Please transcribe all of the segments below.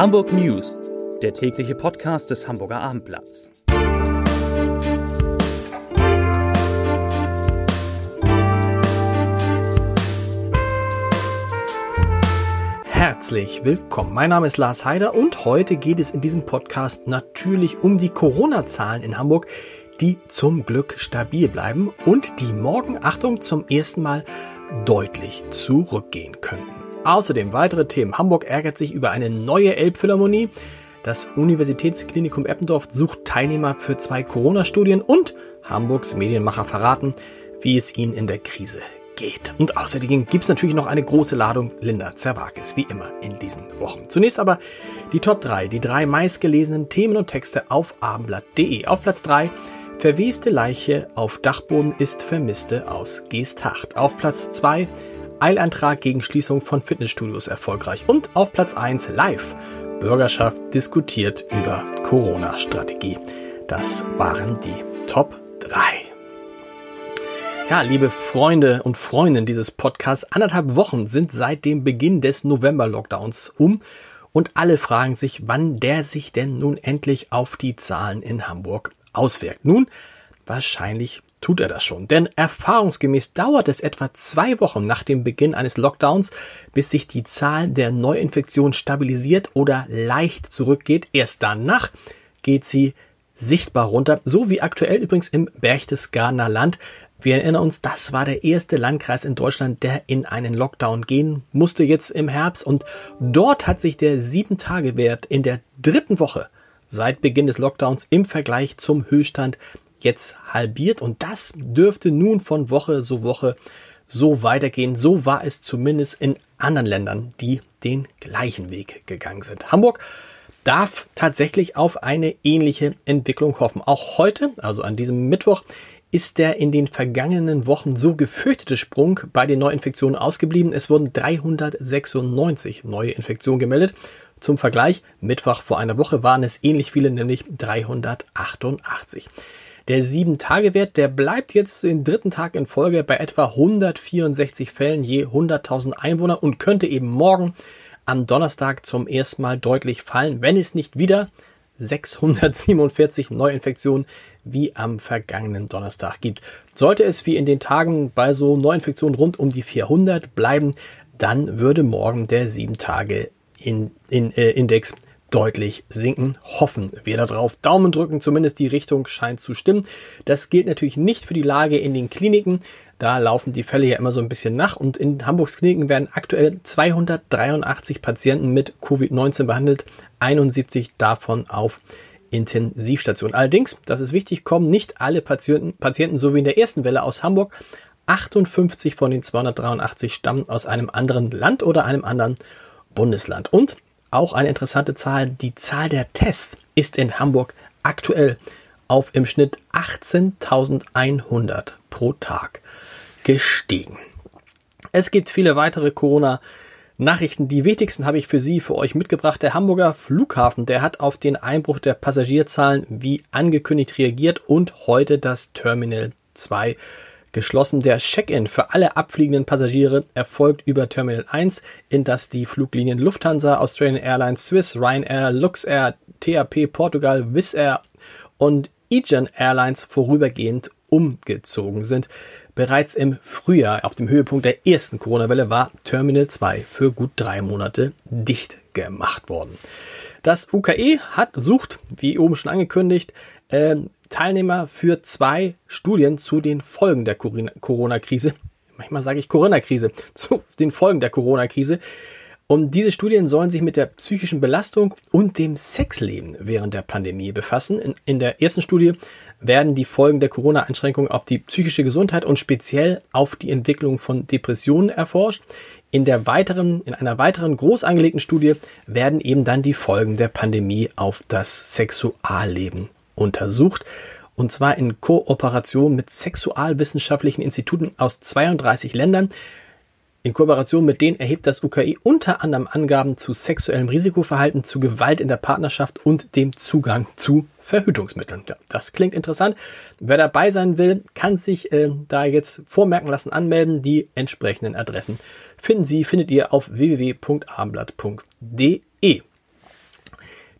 Hamburg News, der tägliche Podcast des Hamburger Abendblatts. Herzlich willkommen. Mein Name ist Lars Heider und heute geht es in diesem Podcast natürlich um die Corona-Zahlen in Hamburg, die zum Glück stabil bleiben und die morgen, Achtung, zum ersten Mal deutlich zurückgehen könnten. Außerdem weitere Themen. Hamburg ärgert sich über eine neue Elbphilharmonie. Das Universitätsklinikum Eppendorf sucht Teilnehmer für zwei Corona-Studien und Hamburgs Medienmacher verraten, wie es ihnen in der Krise geht. Und außerdem gibt es natürlich noch eine große Ladung Linda Zerwakis, wie immer in diesen Wochen. Zunächst aber die Top 3, die drei meistgelesenen Themen und Texte auf abendblatt.de. Auf Platz 3 Verweste Leiche auf Dachboden ist Vermisste aus Geesthacht. Auf Platz 2 Eilantrag gegen Schließung von Fitnessstudios erfolgreich. Und auf Platz 1 live Bürgerschaft diskutiert über Corona-Strategie. Das waren die Top 3. Ja, liebe Freunde und Freundinnen dieses Podcasts, anderthalb Wochen sind seit dem Beginn des November-Lockdowns um und alle fragen sich, wann der sich denn nun endlich auf die Zahlen in Hamburg auswirkt. Nun, wahrscheinlich tut er das schon, denn erfahrungsgemäß dauert es etwa zwei Wochen nach dem Beginn eines Lockdowns, bis sich die Zahl der Neuinfektionen stabilisiert oder leicht zurückgeht. Erst danach geht sie sichtbar runter, so wie aktuell übrigens im Berchtesgadener Land. Wir erinnern uns, das war der erste Landkreis in Deutschland, der in einen Lockdown gehen musste jetzt im Herbst und dort hat sich der 7-Tage-Wert in der dritten Woche seit Beginn des Lockdowns im Vergleich zum Höchststand jetzt halbiert und das dürfte nun von Woche zu Woche so weitergehen. So war es zumindest in anderen Ländern, die den gleichen Weg gegangen sind. Hamburg darf tatsächlich auf eine ähnliche Entwicklung hoffen. Auch heute, also an diesem Mittwoch, ist der in den vergangenen Wochen so gefürchtete Sprung bei den Neuinfektionen ausgeblieben. Es wurden 396 neue Infektionen gemeldet zum Vergleich, Mittwoch vor einer Woche waren es ähnlich viele, nämlich 388. Der 7-Tage-Wert, der bleibt jetzt den dritten Tag in Folge bei etwa 164 Fällen je 100.000 Einwohner und könnte eben morgen am Donnerstag zum ersten Mal deutlich fallen, wenn es nicht wieder 647 Neuinfektionen wie am vergangenen Donnerstag gibt. Sollte es wie in den Tagen bei so Neuinfektionen rund um die 400 bleiben, dann würde morgen der 7 Tage in, in, äh, deutlich sinken. Hoffen wir darauf. Daumen drücken, zumindest die Richtung scheint zu stimmen. Das gilt natürlich nicht für die Lage in den Kliniken. Da laufen die Fälle ja immer so ein bisschen nach und in Hamburgs Kliniken werden aktuell 283 Patienten mit Covid-19 behandelt, 71 davon auf Intensivstation. Allerdings, das ist wichtig, kommen nicht alle Patienten, Patienten so wie in der ersten Welle aus Hamburg. 58 von den 283 stammen aus einem anderen Land oder einem anderen Bundesland. Und auch eine interessante Zahl, die Zahl der Tests ist in Hamburg aktuell auf im Schnitt 18.100 pro Tag gestiegen. Es gibt viele weitere Corona Nachrichten. Die wichtigsten habe ich für Sie, für euch mitgebracht. Der Hamburger Flughafen, der hat auf den Einbruch der Passagierzahlen wie angekündigt reagiert und heute das Terminal 2 geschlossen. Der Check-in für alle abfliegenden Passagiere erfolgt über Terminal 1, in das die Fluglinien Lufthansa, Australian Airlines, Swiss, Ryanair, Luxair, TAP, Portugal, Wizz Air und Aegean Airlines vorübergehend umgezogen sind. Bereits im Frühjahr, auf dem Höhepunkt der ersten Corona-Welle, war Terminal 2 für gut drei Monate dicht gemacht worden. Das UKE hat, sucht, wie oben schon angekündigt, äh, Teilnehmer für zwei Studien zu den Folgen der Corona-Krise. Manchmal sage ich Corona-Krise, zu den Folgen der Corona-Krise. Und diese Studien sollen sich mit der psychischen Belastung und dem Sexleben während der Pandemie befassen. In, in der ersten Studie werden die Folgen der Corona-Einschränkungen auf die psychische Gesundheit und speziell auf die Entwicklung von Depressionen erforscht. In der weiteren, in einer weiteren groß angelegten Studie werden eben dann die Folgen der Pandemie auf das Sexualleben untersucht. Und zwar in Kooperation mit sexualwissenschaftlichen Instituten aus 32 Ländern. In Kooperation mit denen erhebt das UKI unter anderem Angaben zu sexuellem Risikoverhalten, zu Gewalt in der Partnerschaft und dem Zugang zu Verhütungsmitteln. Das klingt interessant. Wer dabei sein will, kann sich äh, da jetzt vormerken lassen, anmelden. Die entsprechenden Adressen finden Sie, findet ihr auf www.abendblatt.de.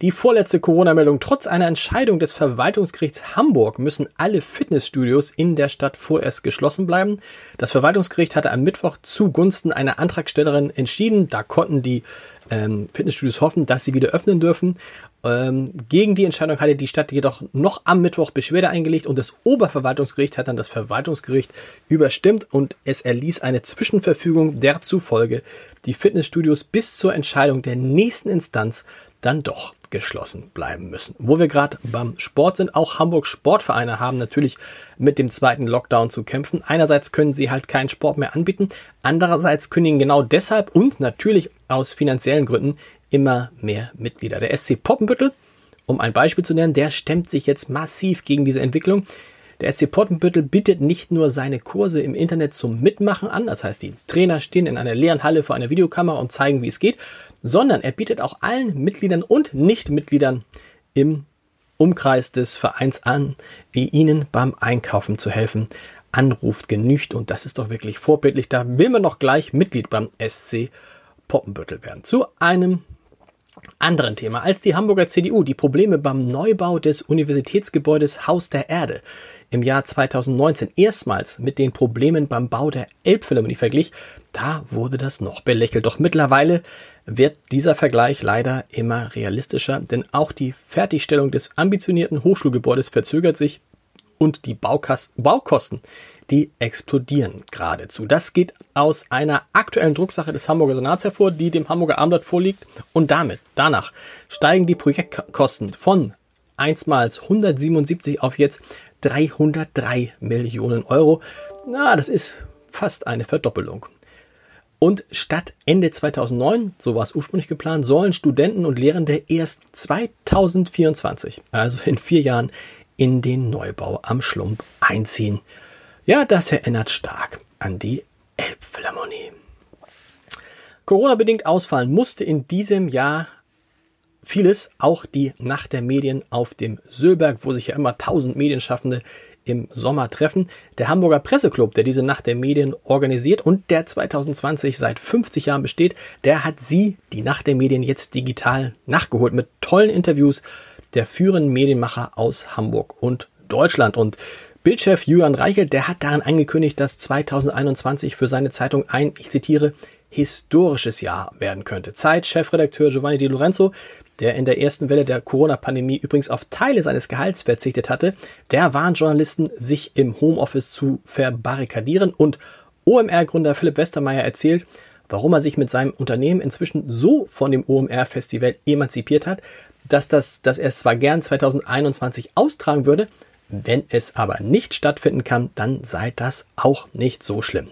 Die vorletzte Corona-Meldung. Trotz einer Entscheidung des Verwaltungsgerichts Hamburg müssen alle Fitnessstudios in der Stadt vorerst geschlossen bleiben. Das Verwaltungsgericht hatte am Mittwoch zugunsten einer Antragstellerin entschieden. Da konnten die ähm, Fitnessstudios hoffen, dass sie wieder öffnen dürfen. Ähm, gegen die Entscheidung hatte die Stadt jedoch noch am Mittwoch Beschwerde eingelegt und das Oberverwaltungsgericht hat dann das Verwaltungsgericht überstimmt und es erließ eine Zwischenverfügung, der zufolge die Fitnessstudios bis zur Entscheidung der nächsten Instanz dann doch geschlossen bleiben müssen. Wo wir gerade beim Sport sind, auch Hamburg Sportvereine haben natürlich mit dem zweiten Lockdown zu kämpfen. Einerseits können sie halt keinen Sport mehr anbieten, andererseits kündigen genau deshalb und natürlich aus finanziellen Gründen immer mehr Mitglieder. Der SC Poppenbüttel, um ein Beispiel zu nennen, der stemmt sich jetzt massiv gegen diese Entwicklung. Der SC Poppenbüttel bietet nicht nur seine Kurse im Internet zum Mitmachen an, das heißt, die Trainer stehen in einer leeren Halle vor einer Videokamera und zeigen, wie es geht, sondern er bietet auch allen Mitgliedern und Nichtmitgliedern im Umkreis des Vereins an, die ihnen beim Einkaufen zu helfen. Anruft genügt und das ist doch wirklich vorbildlich. Da will man doch gleich Mitglied beim SC Poppenbüttel werden. Zu einem anderen Thema als die Hamburger CDU die Probleme beim Neubau des Universitätsgebäudes Haus der Erde im Jahr 2019 erstmals mit den Problemen beim Bau der Elbphilharmonie verglich, da wurde das noch belächelt. Doch mittlerweile wird dieser Vergleich leider immer realistischer, denn auch die Fertigstellung des ambitionierten Hochschulgebäudes verzögert sich und die Baukosten, die explodieren geradezu. Das geht aus einer aktuellen Drucksache des Hamburger Senats hervor, die dem Hamburger Abendblatt vorliegt und damit, danach steigen die Projektkosten von einstmals 177 auf jetzt 303 Millionen Euro. Na, das ist fast eine Verdoppelung. Und statt Ende 2009, so war es ursprünglich geplant, sollen Studenten und Lehrende erst 2024, also in vier Jahren, in den Neubau am Schlump einziehen. Ja, das erinnert stark an die Elbphilharmonie. Corona-bedingt ausfallen musste in diesem Jahr vieles, auch die Nacht der Medien auf dem Sülberg, wo sich ja immer tausend Medienschaffende im Sommer treffen. Der Hamburger Presseclub, der diese Nacht der Medien organisiert und der 2020 seit 50 Jahren besteht, der hat sie, die Nacht der Medien, jetzt digital nachgeholt mit tollen Interviews der führenden Medienmacher aus Hamburg und Deutschland. Und Bildchef Julian Reichelt, der hat darin angekündigt, dass 2021 für seine Zeitung ein, ich zitiere, historisches Jahr werden könnte. Zeit-Chefredakteur Giovanni Di Lorenzo, der in der ersten Welle der Corona-Pandemie übrigens auf Teile seines Gehalts verzichtet hatte, der warnt Journalisten, sich im Homeoffice zu verbarrikadieren und OMR-Gründer Philipp Westermeier erzählt, warum er sich mit seinem Unternehmen inzwischen so von dem OMR-Festival emanzipiert hat, dass, das, dass er es zwar gern 2021 austragen würde, wenn es aber nicht stattfinden kann, dann sei das auch nicht so schlimm.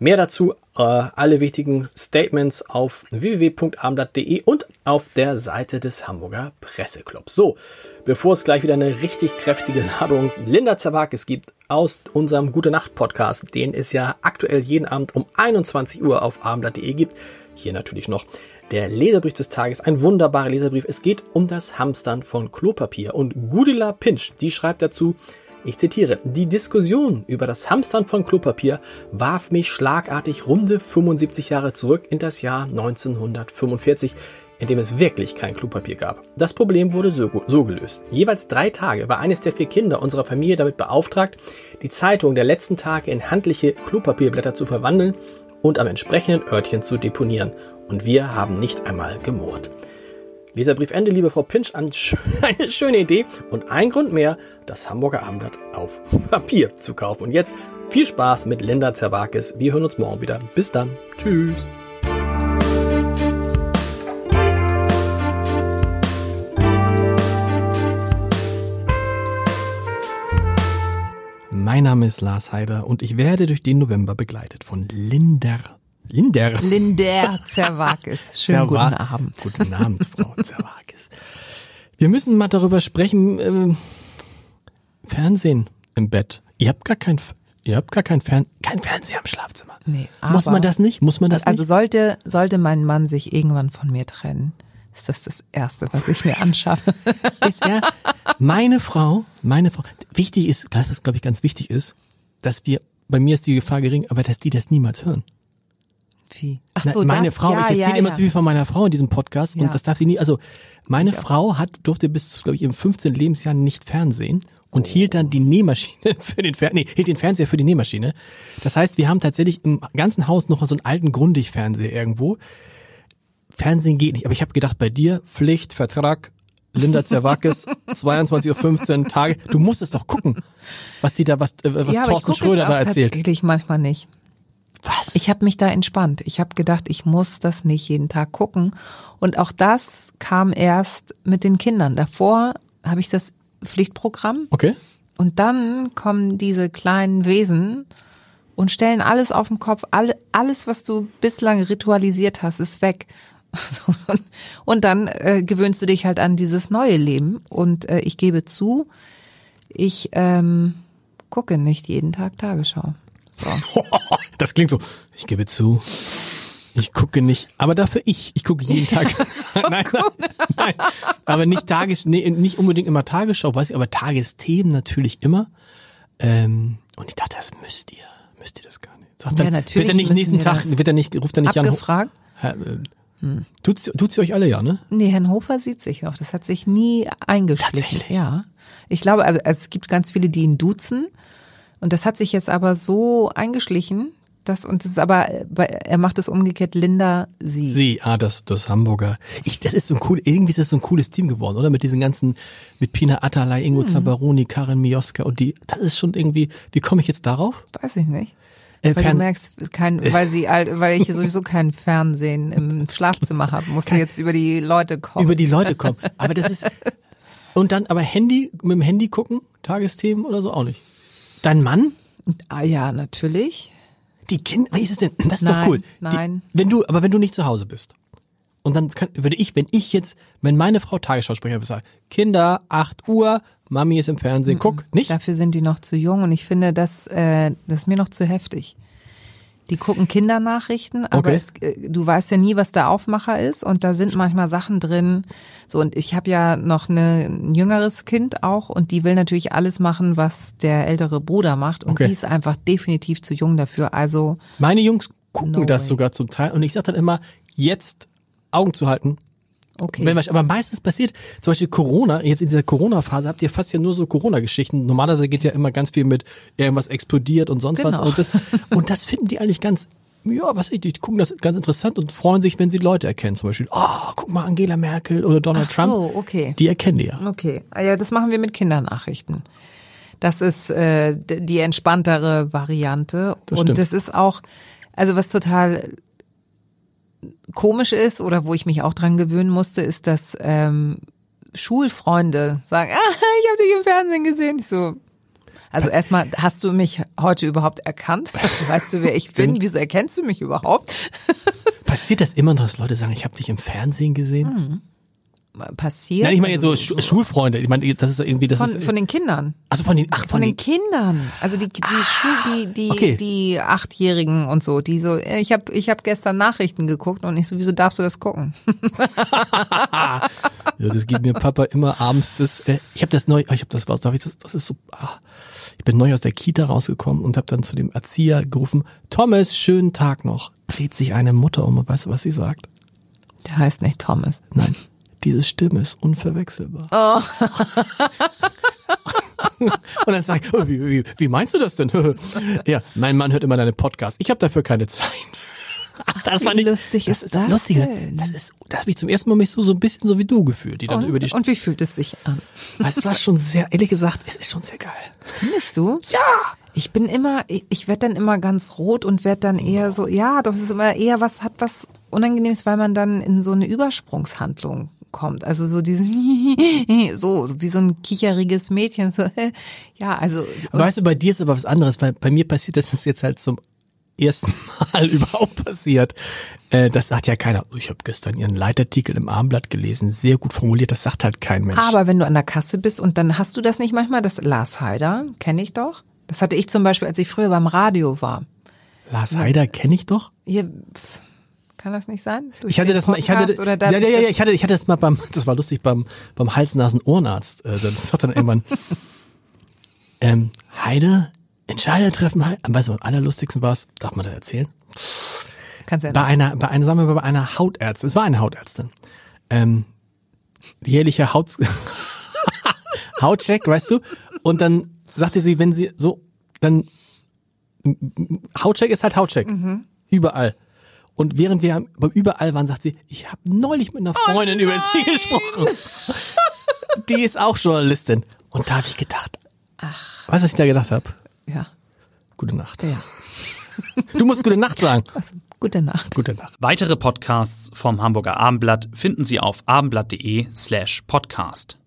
Mehr dazu, äh, alle wichtigen Statements auf www.abendblatt.de und auf der Seite des Hamburger Presseclubs. So, bevor es gleich wieder eine richtig kräftige Ladung Linda Zerwakis gibt aus unserem Gute Nacht Podcast, den es ja aktuell jeden Abend um 21 Uhr auf abendblatt.de gibt. Hier natürlich noch der Leserbrief des Tages, ein wunderbarer Leserbrief. Es geht um das Hamstern von Klopapier. Und Gudila Pinch, die schreibt dazu, ich zitiere, die Diskussion über das Hamstern von Klopapier warf mich schlagartig runde 75 Jahre zurück in das Jahr 1945, in dem es wirklich kein Klopapier gab. Das Problem wurde so, so, gelöst. Jeweils drei Tage war eines der vier Kinder unserer Familie damit beauftragt, die Zeitung der letzten Tage in handliche Klopapierblätter zu verwandeln und am entsprechenden Örtchen zu deponieren. Und wir haben nicht einmal gemurrt. Leserbriefende, liebe Frau Pinch, eine schöne Idee und ein Grund mehr, das Hamburger Abendblatt auf Papier zu kaufen. Und jetzt viel Spaß mit Linda Zerwakis. Wir hören uns morgen wieder. Bis dann. Tschüss. Mein Name ist Lars Heider und ich werde durch den November begleitet von Linder Linder. Linder Zerwakis. Schönen Zerwa guten Abend. Guten Abend, Frau Zerwakis. Wir müssen mal darüber sprechen, äh, Fernsehen im Bett. Ihr habt gar kein, ihr habt gar kein Fern, kein Fernseher im Schlafzimmer. Nee, aber Muss man das nicht? Muss man das also nicht? Also sollte, sollte mein Mann sich irgendwann von mir trennen, ist das das Erste, was ich mir anschaffe. ist er, meine Frau, meine Frau, wichtig ist, was glaube ich ganz wichtig ist, dass wir, bei mir ist die Gefahr gering, aber dass die das niemals hören. Wie? Ach so, meine das, Frau, ja, ich erzähle ja, immer ja. so viel von meiner Frau in diesem Podcast Ja. und das darf sie nie, also meine Frau hat, durfte bis zu, glaube ich, ihrem 15. Lebensjahr nicht Fernsehen und hielt dann die Nähmaschine für den Fer nee, hielt den Fernseher für die Nähmaschine. Das heißt, wir haben tatsächlich im ganzen Haus noch so einen alten Grundig-Fernseher irgendwo. Fernsehen geht nicht, aber ich habe gedacht, bei dir Pflicht, Vertrag, Linda Zerwakis, 22.15 Uhr Tage. Du musst es doch gucken, was die da, was, äh, was ja, ich Thorsten Schröder da erzählt. tatsächlich manchmal nicht. Was? Ich habe mich da entspannt. Ich habe gedacht, ich muss das nicht jeden Tag gucken. Und auch das kam erst mit den Kindern. Davor habe ich das Pflichtprogramm okay. und dann kommen diese kleinen Wesen und stellen alles auf den Kopf. Alle, alles, was du bislang ritualisiert hast, ist weg. Und dann äh, gewöhnst du dich halt an dieses neue Leben. Und äh, ich gebe zu, ich ähm, gucke nicht jeden Tag Tagesschau. So. Das klingt so, ich gebe zu, ich gucke nicht, aber dafür ich, ich gucke jeden Tag. nein, nein, aber nicht Tages, nee, nicht unbedingt immer Tagesschau, weiß ich, aber Tagesthemen natürlich immer. Ähm, und ich dachte, das müsst ihr, müsst ihr das gar nicht. Sagt Ja, dann, natürlich Wird er nicht nächsten Tag, das. wird er nicht, ruft er nicht an. Abgefragt? Tut's, tut's ihr euch alle ja, ne? Nee, Herrn Hofer sieht sich noch. Das hat sich nie eingeschlichen. Tatsächlich? Ja. Ich glaube, also es gibt ganz viele, die ihn duzen. Und das hat sich jetzt aber so eingeschlichen, dass, und das ist aber, er macht es umgekehrt, Linda, sie. Sie, ah, das, das Hamburger. Ich, das ist so ein cool, irgendwie ist das so ein cooles Team geworden, oder? Mit diesen ganzen, mit Pina Atalay, Ingo Hm. Zambaroni, Karin Mioska und die, das ist schon irgendwie, wie komme ich jetzt darauf? Weiß ich nicht. Äh, Weil Fern- du merkst, kein, weil sie, weil ich sowieso kein Fernsehen im Schlafzimmer habe, musst du jetzt über die Leute kommen. über die Leute kommen. Aber das ist, und dann, aber Handy, mit dem Handy gucken, Tagesthemen oder so auch nicht. Dein Mann? ah ja, natürlich. Die Kinder, wie ist es denn? Das ist doch Nein, cool. nein. Die, wenn du, aber wenn du nicht zu Hause bist. Und dann kann, würde ich, wenn ich jetzt, wenn meine Frau Tagesschausprecher würde sagen, Kinder, 8 Uhr, Mami ist im Fernsehen, guck, nicht? Dafür sind die noch zu jung und ich finde, das, äh, das ist mir noch zu heftig. Die gucken Kindernachrichten, aber Okay. es, äh, du weißt ja nie, was der Aufmacher ist und da sind manchmal Sachen drin. So und ich habe ja noch eine, ein jüngeres Kind auch und die will natürlich alles machen, was der ältere Bruder macht und Okay. die ist einfach definitiv zu jung dafür. Also Meine Jungs gucken No das way. sogar zum Teil und ich sage dann immer, jetzt Augen zu halten. Okay. Wenn aber meistens passiert, zum Beispiel Corona, jetzt in dieser Corona-Phase habt ihr fast ja nur so Corona-Geschichten. Normalerweise geht ja immer ganz viel mit irgendwas explodiert und sonst was. Genau. Und das, und das finden die eigentlich ganz, ja, was ich, die gucken das ganz interessant und freuen sich, wenn sie Leute erkennen. Zum Beispiel, oh, guck mal, Angela Merkel oder Donald Ach Trump. so, okay. Die erkennen die ja. Okay, Ah ja, das machen wir mit Kindernachrichten. Das ist äh, die entspanntere Variante. Das und stimmt. das ist auch, also was total komisch ist oder wo ich mich auch dran gewöhnen musste, ist, dass ähm, Schulfreunde sagen, ah, ich habe dich im Fernsehen gesehen. Ich so, also erstmal, hast du mich heute überhaupt erkannt? Weißt du, wer ich bin? Wieso erkennst du mich überhaupt? Passiert das immer, dass Leute sagen, ich habe dich im Fernsehen gesehen? Passiert. Nein, ich meine jetzt so Also, Schu- Schulfreunde. Ich meine, das ist irgendwie, das von, ist, von den Kindern. also von den, ach, Von von den den, Ah, Kindern, also die die Schul, die die Okay. die achtjährigen und so, die so äh, ich habe ich habe gestern Nachrichten geguckt und ich so wieso darfst du das gucken? Ja, das gibt mir Papa immer abends das. Äh, ich habe das neu, ich habe das was, darf ich das? Das ist so. Ah, ich bin neu aus der Kita rausgekommen und habe dann zu dem Erzieher gerufen: Thomas, schönen Tag noch. Dreht sich eine Mutter um und weißt du, was sie sagt? Der heißt nicht Thomas. Nein, diese Stimme ist unverwechselbar. und dann sag ich, oh, wie, wie, wie meinst du das denn? ja, mein Mann hört immer deine Podcasts. Ich habe dafür keine Zeit. Ach, das wie war nicht lustig ist das lustig. ne? denn? Das ist, das habe ich zum ersten Mal mich so so ein bisschen so wie du gefühlt, die dann über die. Und, und wie fühlt es sich an? Es war schon sehr, ehrlich gesagt, es ist schon sehr geil. Findest du? Ja. Ich bin immer, ich, ich werde dann immer ganz rot und werde dann eher so, ja, das ist immer eher was, hat was Unangenehmes, weil man dann in so eine Übersprungshandlung kommt. Also so dieses, so, so wie so ein kicheriges Mädchen, so, ja, also. Weißt du, bei dir ist aber was anderes, weil bei mir passiert das ist jetzt halt zum ersten Mal überhaupt passiert. Äh, das sagt ja keiner. Ich habe gestern ihren Leitartikel im Abendblatt gelesen, sehr gut formuliert, das sagt halt kein Mensch. Aber wenn du an der Kasse bist und dann hast du das nicht manchmal, das Lars Heider, kenne ich doch. Das hatte ich zum Beispiel, als ich früher beim Radio war. Lars Heider kenne ich doch. Hier, kann das nicht sein? Durch Ich hatte das mal, ich hatte, oder ja, ja, ja, ja, ich hatte, ich hatte das mal beim, das war lustig beim, beim Hals-Nasen-Ohrenarzt. Äh, das hat dann irgendwann, ähm, Heider, Entscheider treffen. Weißt du, am allerlustigsten war es, darf man das erzählen? Kannst ja bei einer, bei einer, sagen wir mal, bei einer Hautärztin, es war eine Hautärztin, ähm, jährlicher Haut, Hautcheck, weißt du, und dann sagte sie, wenn sie so, dann, Hautcheck ist halt Hautcheck, überall. Und während wir beim Überall waren, sagt sie, ich habe neulich mit einer Freundin über sie gesprochen. Die ist auch Journalistin. Und da habe ich gedacht, ach. weißt du, was ich da gedacht habe? Ja. Gute Nacht. Ja. Du musst gute Nacht sagen. Also, gute Nacht. Gute Nacht. Weitere Podcasts vom Hamburger Abendblatt finden Sie auf abendblatt.de slash podcast.